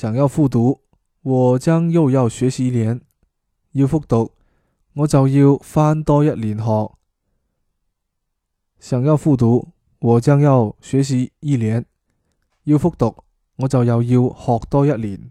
想要复读我将又要学习一年。要复读我就要翻多一年学。想要复读我将要学习一年。要复读我就又要学多一年。